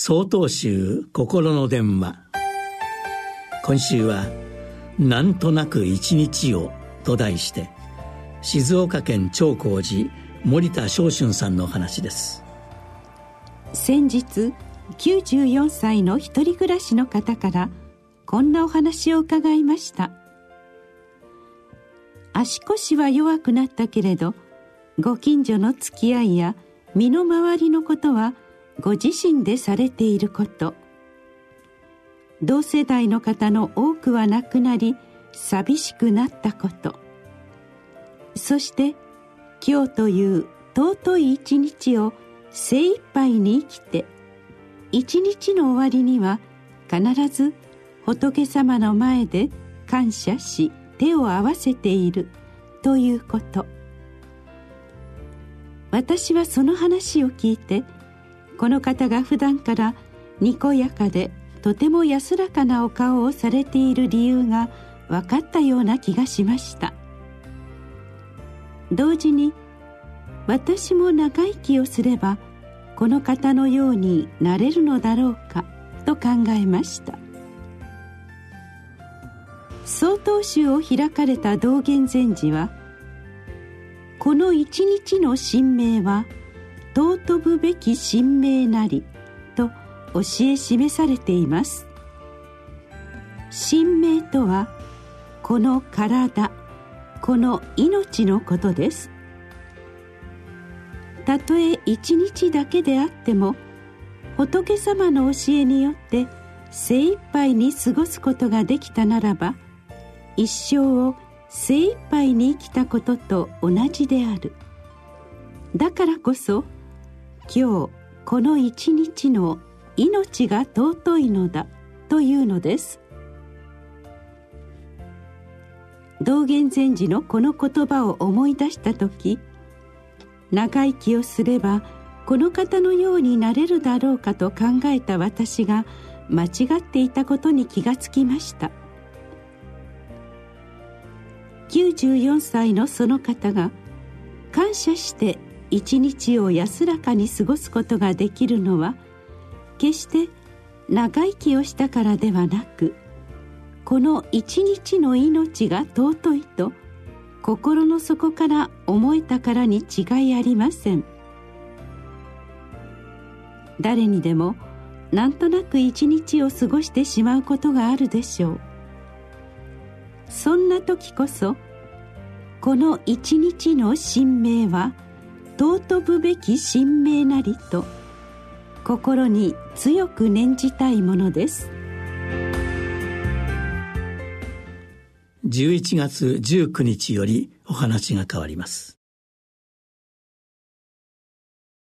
総統集心の電話。今週は「なんとなく一日を」と題して静岡県長光寺森田昇春さんの話です。先日94歳の一人暮らしの方からこんなお話を伺いました。足腰は弱くなったけれどご近所の付き合いや身の回りのことはご自身でされていること。同世代の方の多くは亡くなり寂しくなったこと。そして今日という尊い一日を精一杯に生きて一日の終わりには必ず仏様の前で感謝し手を合わせているということ。私はその話を聞いてこの方が普段からにこやかでとても安らかなお顔をされている理由が分かったような気がしました。同時に私も長生きをすればこの方のようになれるのだろうかと考えました。曹洞宗を開かれた道元禅師はこの一日の神明は尊ぶべき神明なりと教え示されています。神明とはこの体この命のことです。たとえ一日だけであっても仏様の教えによって精一杯に過ごすことができたならば一生を精一杯に生きたことと同じである。だからこそ今日この一日の命が尊いのだというのです。道元禅師のこの言葉を思い出した時長生きをすればこの方のようになれるだろうかと考えた私が間違っていたことに気がつきました。94歳のその方が感謝して一日を安らかに過ごすことができるのは決して長生きをしたからではなくこの一日の命が尊いと心の底から思えたからに違いありません。誰にでもなんとなく一日を過ごしてしまうことがあるでしょう。そんな時こそこの一日の神明は尊ぶべき神明なりと心に強く念じたいものです。11月19日よりお話が変わります。